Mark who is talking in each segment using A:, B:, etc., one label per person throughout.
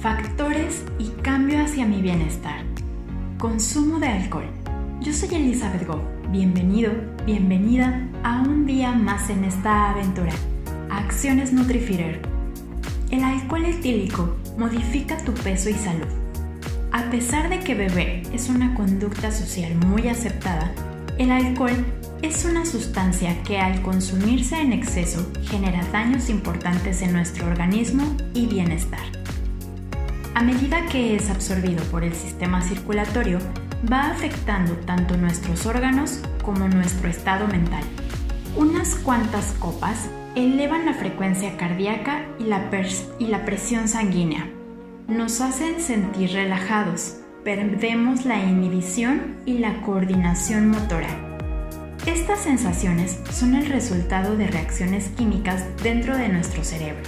A: factores y cambio hacia mi bienestar. Consumo de alcohol. Yo soy Elizabeth Goff. Bienvenido, bienvenida a un día más en esta aventura. Acciones Nutrifeeder. El alcohol etílico modifica tu peso y salud. A pesar de que beber es una conducta social muy aceptada, el alcohol es una sustancia que al consumirse en exceso genera daños importantes en nuestro organismo y bienestar. A medida que es absorbido por el sistema circulatorio, va afectando tanto nuestros órganos como nuestro estado mental. Unas cuantas copas elevan la frecuencia cardíaca y la, y la presión sanguínea. Nos hacen sentir relajados, perdemos la inhibición y la coordinación motora. Estas sensaciones son el resultado de reacciones químicas dentro de nuestro cerebro,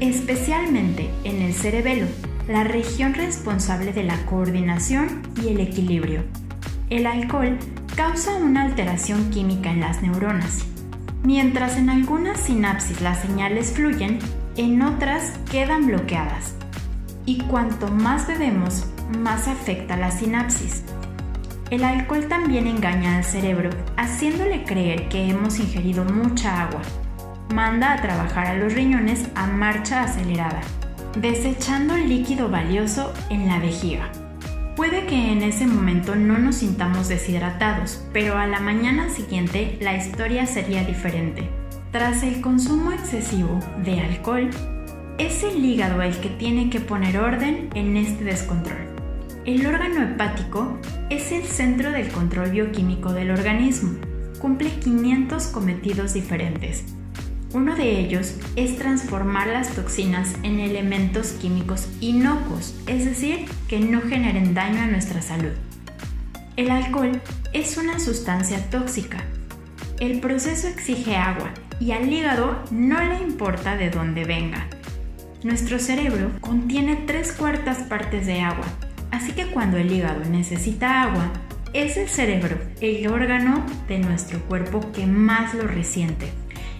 A: especialmente en el cerebelo, la región responsable de la coordinación y el equilibrio. El alcohol causa una alteración química en las neuronas. Mientras en algunas sinapsis las señales fluyen, en otras quedan bloqueadas. Y cuanto más bebemos, más afecta la sinapsis. El alcohol también engaña al cerebro, haciéndole creer que hemos ingerido mucha agua. Manda a trabajar a los riñones a marcha acelerada, desechando líquido valioso en la vejiga. Puede que en ese momento no nos sintamos deshidratados, pero a la mañana siguiente la historia sería diferente. Tras el consumo excesivo de alcohol, es el hígado el que tiene que poner orden en este descontrol. El órgano hepático es el centro del control bioquímico del organismo. Cumple 500 cometidos diferentes. Uno de ellos es transformar las toxinas en elementos químicos inocuos, es decir, que no generen daño a nuestra salud. El alcohol es una sustancia tóxica. El proceso exige agua y al hígado no le importa de dónde venga. Nuestro cerebro contiene tres cuartas partes de agua Así que cuando el hígado necesita agua, es el cerebro, el órgano de nuestro cuerpo que más lo resiente.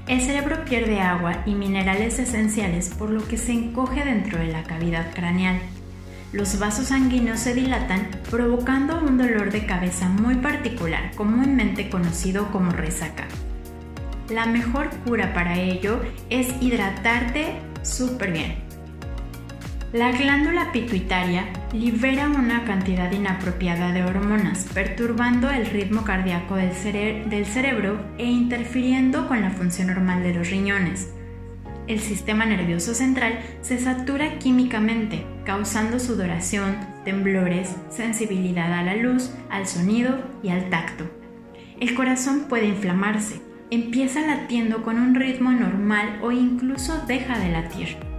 A: El cerebro pierde agua y minerales esenciales por lo que se encoge dentro de la cavidad craneal. Los vasos sanguíneos se dilatan provocando un dolor de cabeza muy particular, comúnmente conocido como resaca. La mejor cura para ello es hidratarte súper bien. La glándula pituitaria libera una cantidad inapropiada de hormonas, perturbando el ritmo cardíaco del, cerebro e interfiriendo con la función normal de los riñones. El sistema nervioso central se satura químicamente, causando sudoración, temblores, sensibilidad a la luz, al sonido y al tacto. El corazón puede inflamarse, empieza latiendo con un ritmo normal o incluso deja de latir.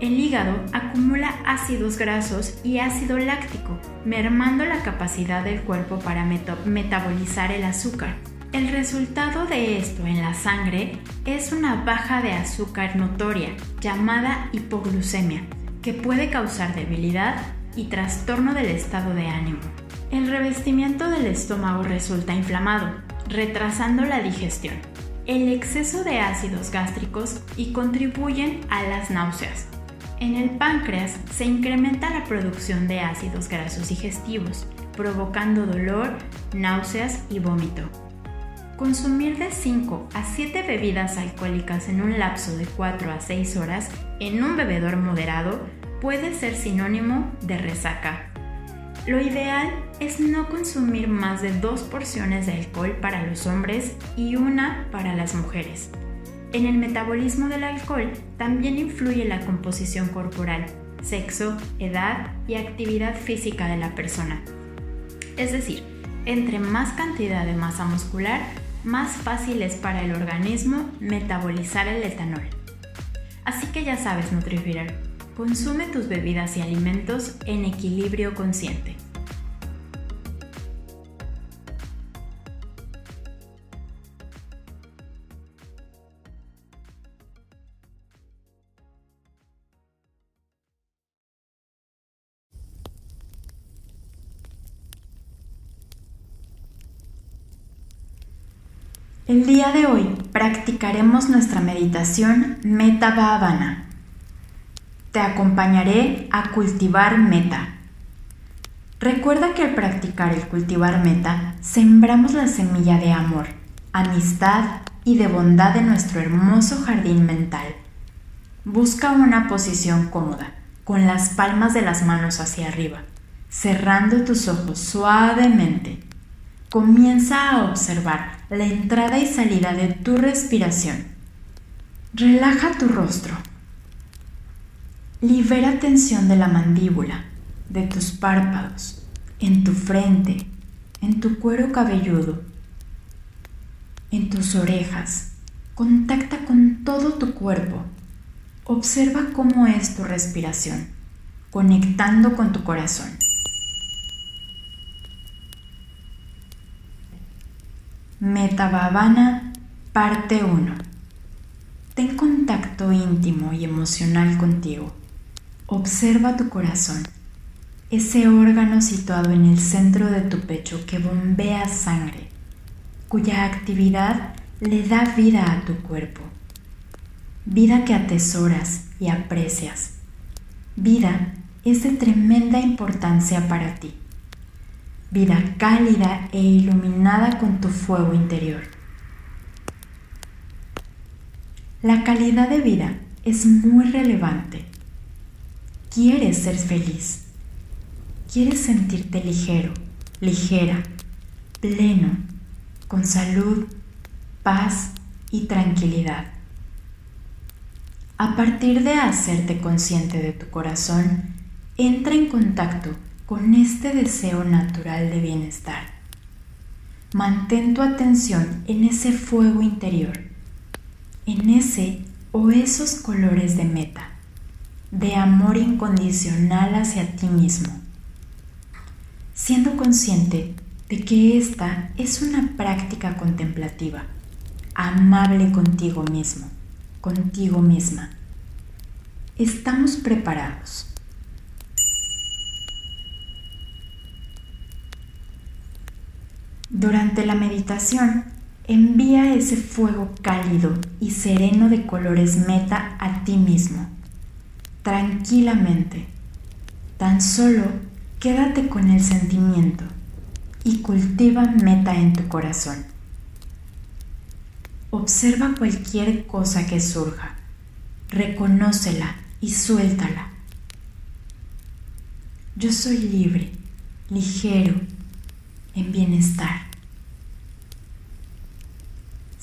A: El hígado acumula ácidos grasos y ácido láctico, mermando la capacidad del cuerpo para metabolizar el azúcar. El resultado de esto en la sangre es una baja de azúcar notoria, llamada hipoglucemia, que puede causar debilidad y trastorno del estado de ánimo. El revestimiento del estómago resulta inflamado, retrasando la digestión. El exceso de ácidos gástricos y contribuyen a las náuseas, en el páncreas se incrementa la producción de ácidos grasos digestivos, provocando dolor, náuseas y vómito. Consumir de 5 a 7 bebidas alcohólicas en un lapso de 4 a 6 horas en un bebedor moderado puede ser sinónimo de resaca. Lo ideal es no consumir más de dos porciones de alcohol para los hombres y una para las mujeres. En el metabolismo del alcohol también influye la composición corporal, sexo, edad y actividad física de la persona. Es decir, entre más cantidad de masa muscular, más fácil es para el organismo metabolizar el etanol. Así que ya sabes, Nutrifeeder, consume tus bebidas y alimentos en equilibrio consciente. El día de hoy practicaremos nuestra meditación Meta Bhavana. te acompañaré a cultivar meta. Recuerda que al practicar el cultivar meta, sembramos la semilla de amor, amistad y de bondad en nuestro hermoso jardín mental. Busca una posición cómoda, con las palmas de las manos hacia arriba, cerrando tus ojos suavemente. Comienza a observar la entrada y salida de tu respiración. Relaja tu rostro. Libera tensión de la mandíbula, de tus párpados, en tu frente, en tu cuero cabelludo, en tus orejas. Contacta con todo tu cuerpo. Observa cómo es tu respiración, conectando con tu corazón. Metabhavana, parte 1. Ten contacto íntimo y emocional contigo. Observa tu corazón, ese órgano situado en el centro de tu pecho que bombea sangre, cuya actividad le da vida a tu cuerpo. Vida que atesoras y aprecias. Vida es de tremenda importancia para ti vida cálida e iluminada con tu fuego interior. La calidad de vida es muy relevante. Quieres ser feliz. Quieres sentirte ligero, ligera, pleno, con salud, paz y tranquilidad. A partir de hacerte consciente de tu corazón, entra en contacto con este deseo natural de bienestar. Mantén tu atención en ese fuego interior, en ese o esos colores de meta, de amor incondicional hacia ti mismo, siendo consciente de que esta es una práctica contemplativa, amable contigo mismo, contigo misma. Estamos preparados Durante la meditación, envía ese fuego cálido y sereno de colores meta a ti mismo, tranquilamente. Tan solo quédate con el sentimiento y cultiva meta en tu corazón. Observa cualquier cosa que surja, reconócela y suéltala. Yo soy libre, ligero, en bienestar.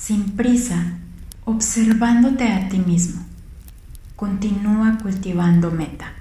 A: Sin prisa, observándote a ti mismo, continúa cultivando meta.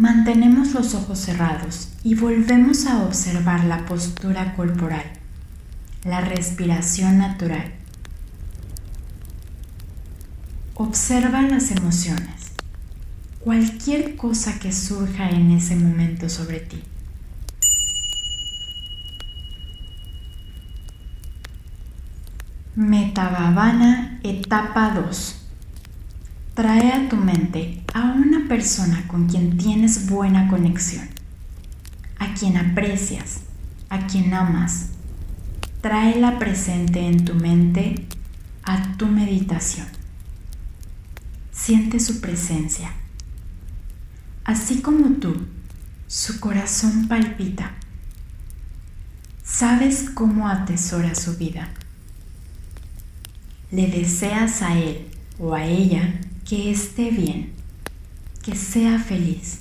A: Mantenemos los ojos cerrados y volvemos a observar la postura corporal, la respiración natural. Observa las emociones, cualquier cosa que surja en ese momento sobre ti. Metavavana etapa 2 Trae a tu mente a una persona con quien tienes buena conexión, a quien aprecias, a quien amas. Tráela presente en tu mente a tu meditación. Siente su presencia. Así como tú, su corazón palpita. Sabes cómo atesora su vida. Le deseas a él o a ella que esté bien, que sea feliz,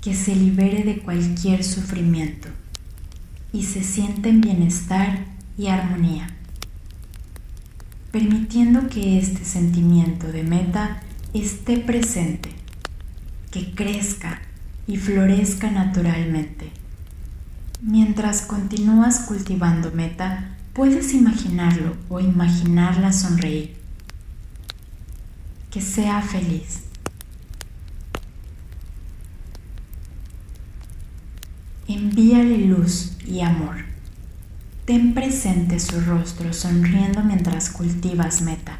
A: que se libere de cualquier sufrimiento y se sienta en bienestar y armonía, permitiendo que este sentimiento de meta esté presente, que crezca y florezca naturalmente. Mientras continúas cultivando meta, puedes imaginarlo o imaginarla sonreír que sea feliz. Envíale luz y amor. Ten presente su rostro sonriendo mientras cultivas meta.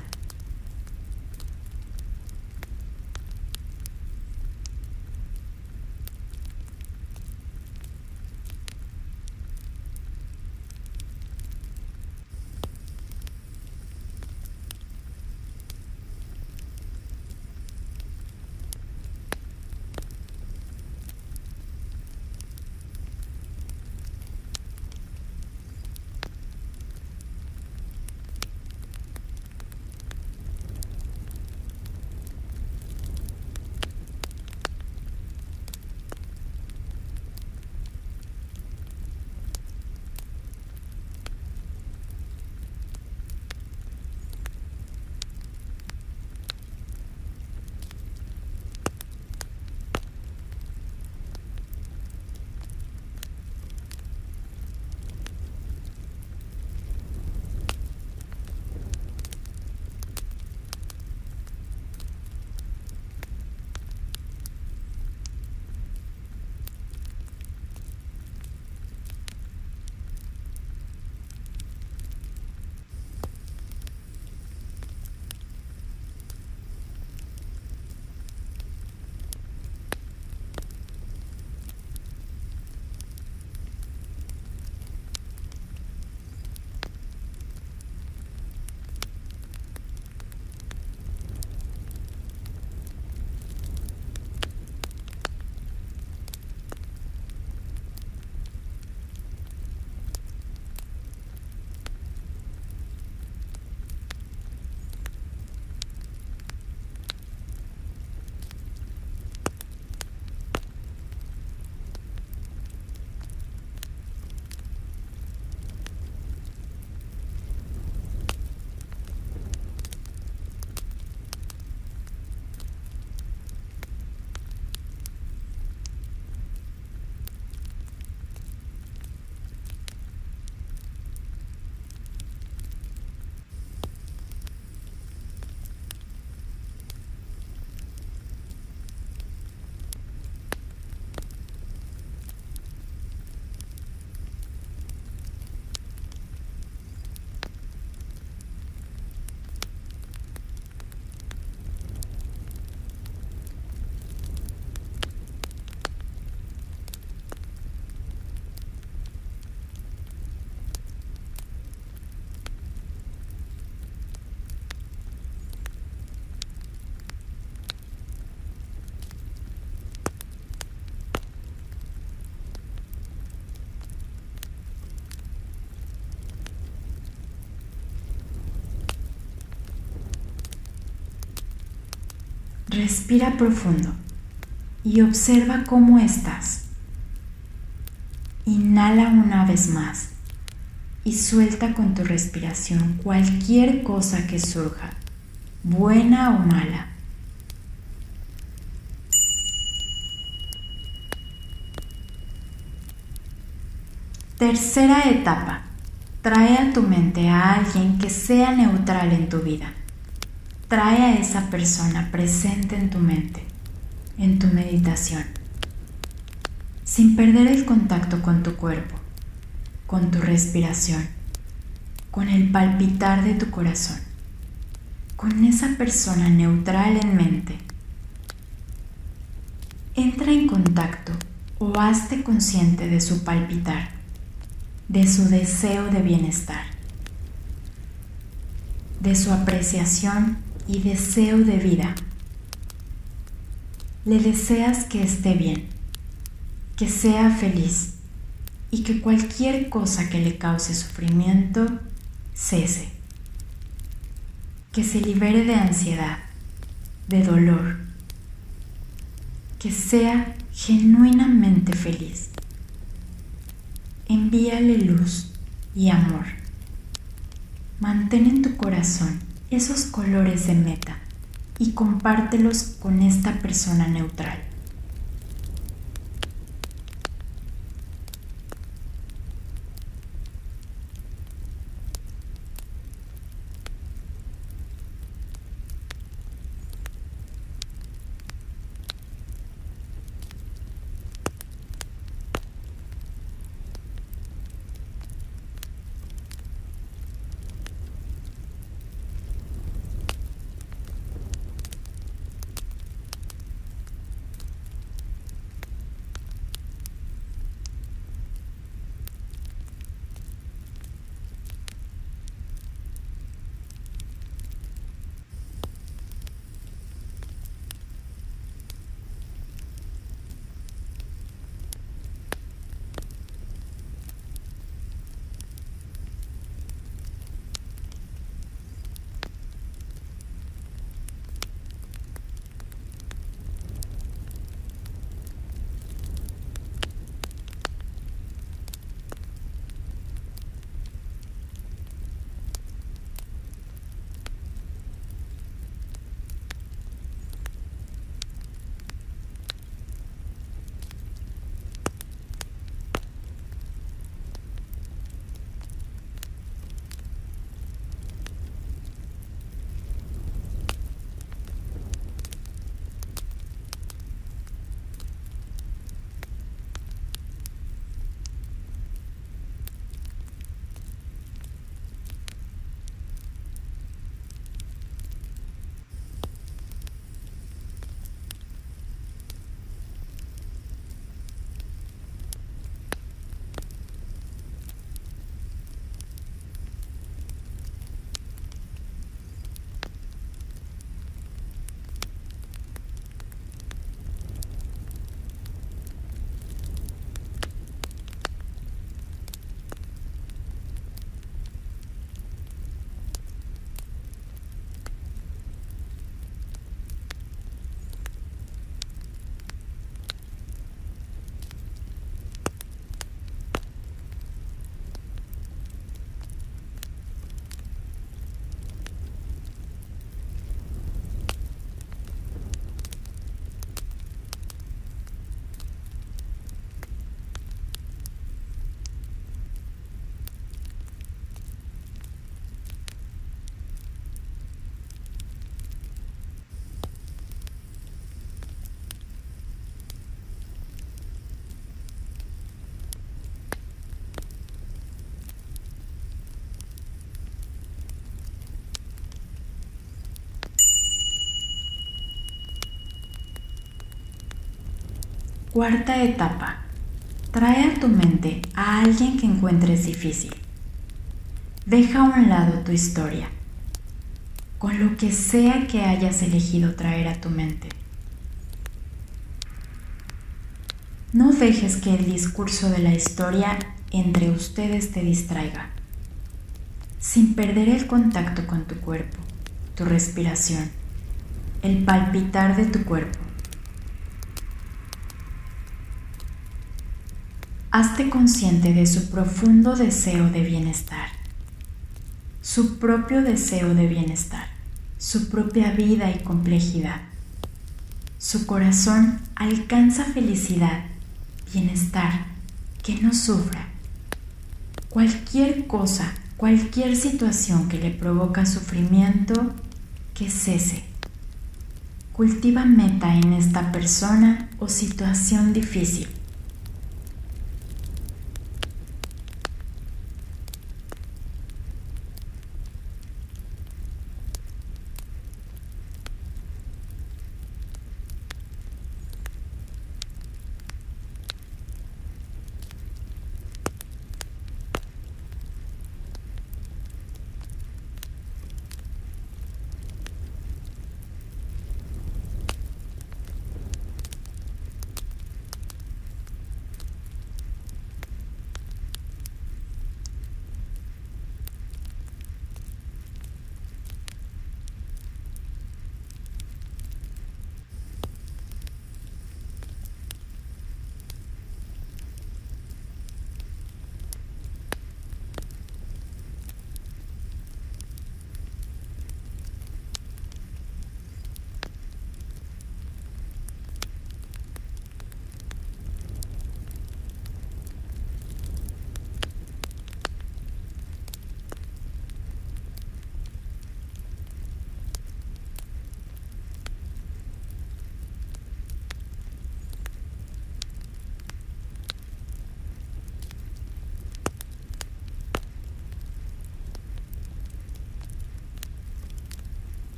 A: Respira profundo y observa cómo estás. Inhala una vez más y suelta con tu respiración cualquier cosa que surja, buena o mala. Tercera etapa. Trae a tu mente a alguien que sea neutral en tu vida. Trae a esa persona presente en tu mente, en tu meditación, sin perder el contacto con tu cuerpo, con tu respiración, con el palpitar de tu corazón, con esa persona neutral en mente. Entra en contacto o hazte consciente de su palpitar de su deseo de bienestar, de su apreciación y deseo de vida. Le deseas que esté bien, que sea feliz y que cualquier cosa que le cause sufrimiento cese, que se libere de ansiedad, de dolor, que sea genuinamente feliz envíale luz y amor. Mantén en tu corazón esos colores de meta y compártelos con esta persona neutral. Cuarta etapa. Trae a tu mente a alguien que encuentres difícil. Deja a un lado tu historia, con lo que sea que hayas elegido traer a tu mente. No dejes que el discurso de la historia entre ustedes te distraiga, sin perder el contacto con tu cuerpo, tu respiración, el palpitar de tu cuerpo hazte consciente de su profundo deseo de bienestar, su propio deseo de bienestar, su propia vida y complejidad. Su corazón alcanza felicidad, bienestar, que no sufra, cualquier cosa, cualquier situación que le provoca sufrimiento, que cese. Cultiva meta en esta persona o situación difícil.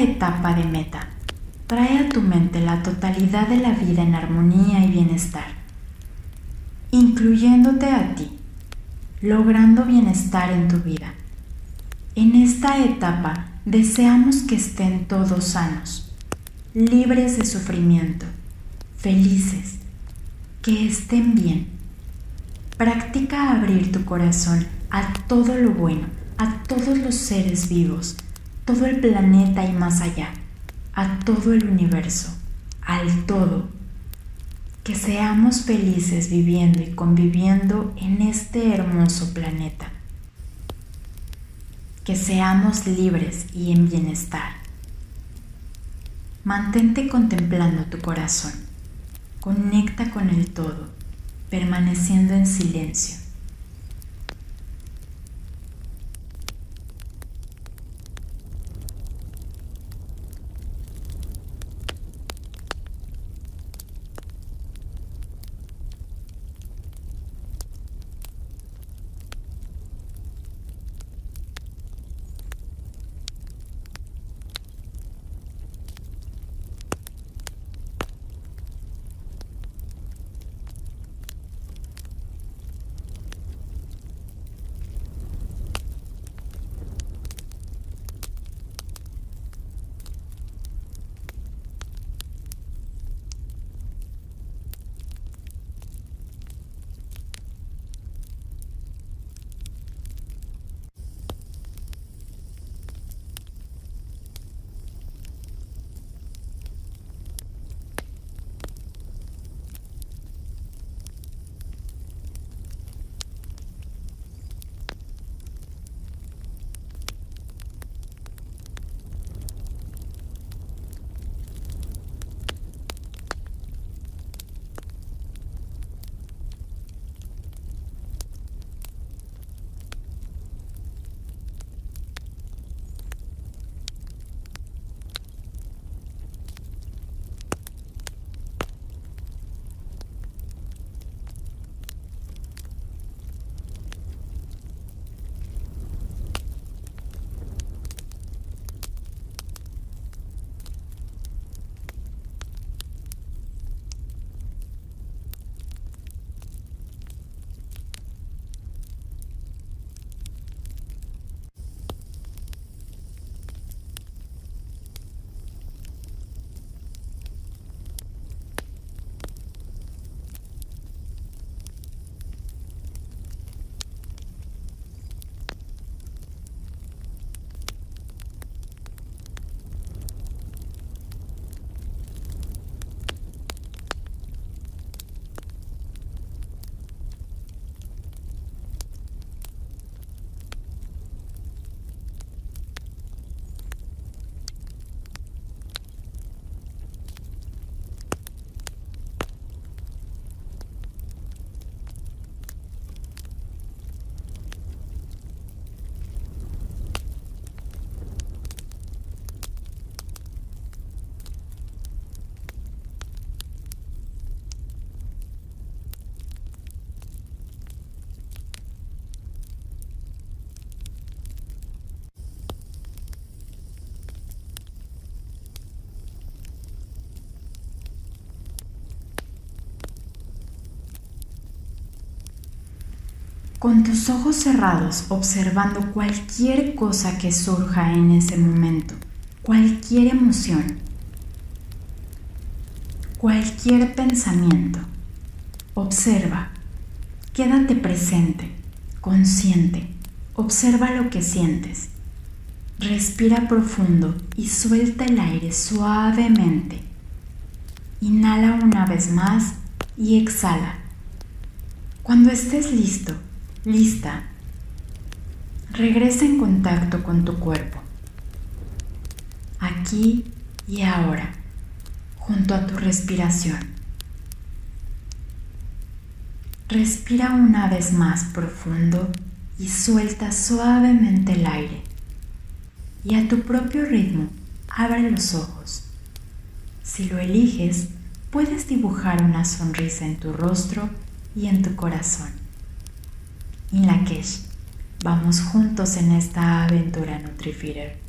A: Etapa de meta. Trae a tu mente la totalidad de la vida en armonía y bienestar, incluyéndote a ti, logrando bienestar en tu vida. En esta etapa deseamos que estén todos sanos, libres de sufrimiento, felices, que estén bien. Practica abrir tu corazón a todo lo bueno, a todos los seres vivos, todo el planeta y más allá, a todo el universo, al todo. Que seamos felices viviendo y conviviendo en este hermoso planeta. Que seamos libres y en bienestar. Mantente contemplando tu corazón. Conecta con el todo, permaneciendo en silencio. Con tus ojos cerrados observando cualquier cosa que surja en ese momento, cualquier emoción, cualquier pensamiento. Observa, quédate presente, consciente, observa lo que sientes. Respira profundo y suelta el aire suavemente. Inhala una vez más y exhala. Cuando estés listo, Lista. Regresa en contacto con tu cuerpo. Aquí y ahora, junto a tu respiración. Respira una vez más profundo y suelta suavemente el aire. Y a tu propio ritmo, abre los ojos. Si lo eliges, puedes dibujar una sonrisa en tu rostro y en tu corazón. Lakesh, vamos juntos en esta aventura NutriFeeder.